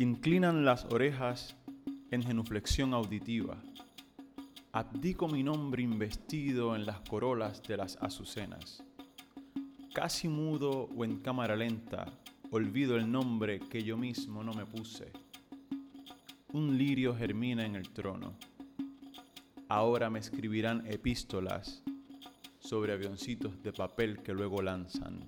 Inclinan las orejas en genuflexión auditiva. Abdico mi nombre investido en las corolas de las azucenas. Casi mudo o en cámara lenta, olvido el nombre que yo mismo no me puse. Un lirio germina en el trono. Ahora me escribirán epístolas sobre avioncitos de papel que luego lanzan.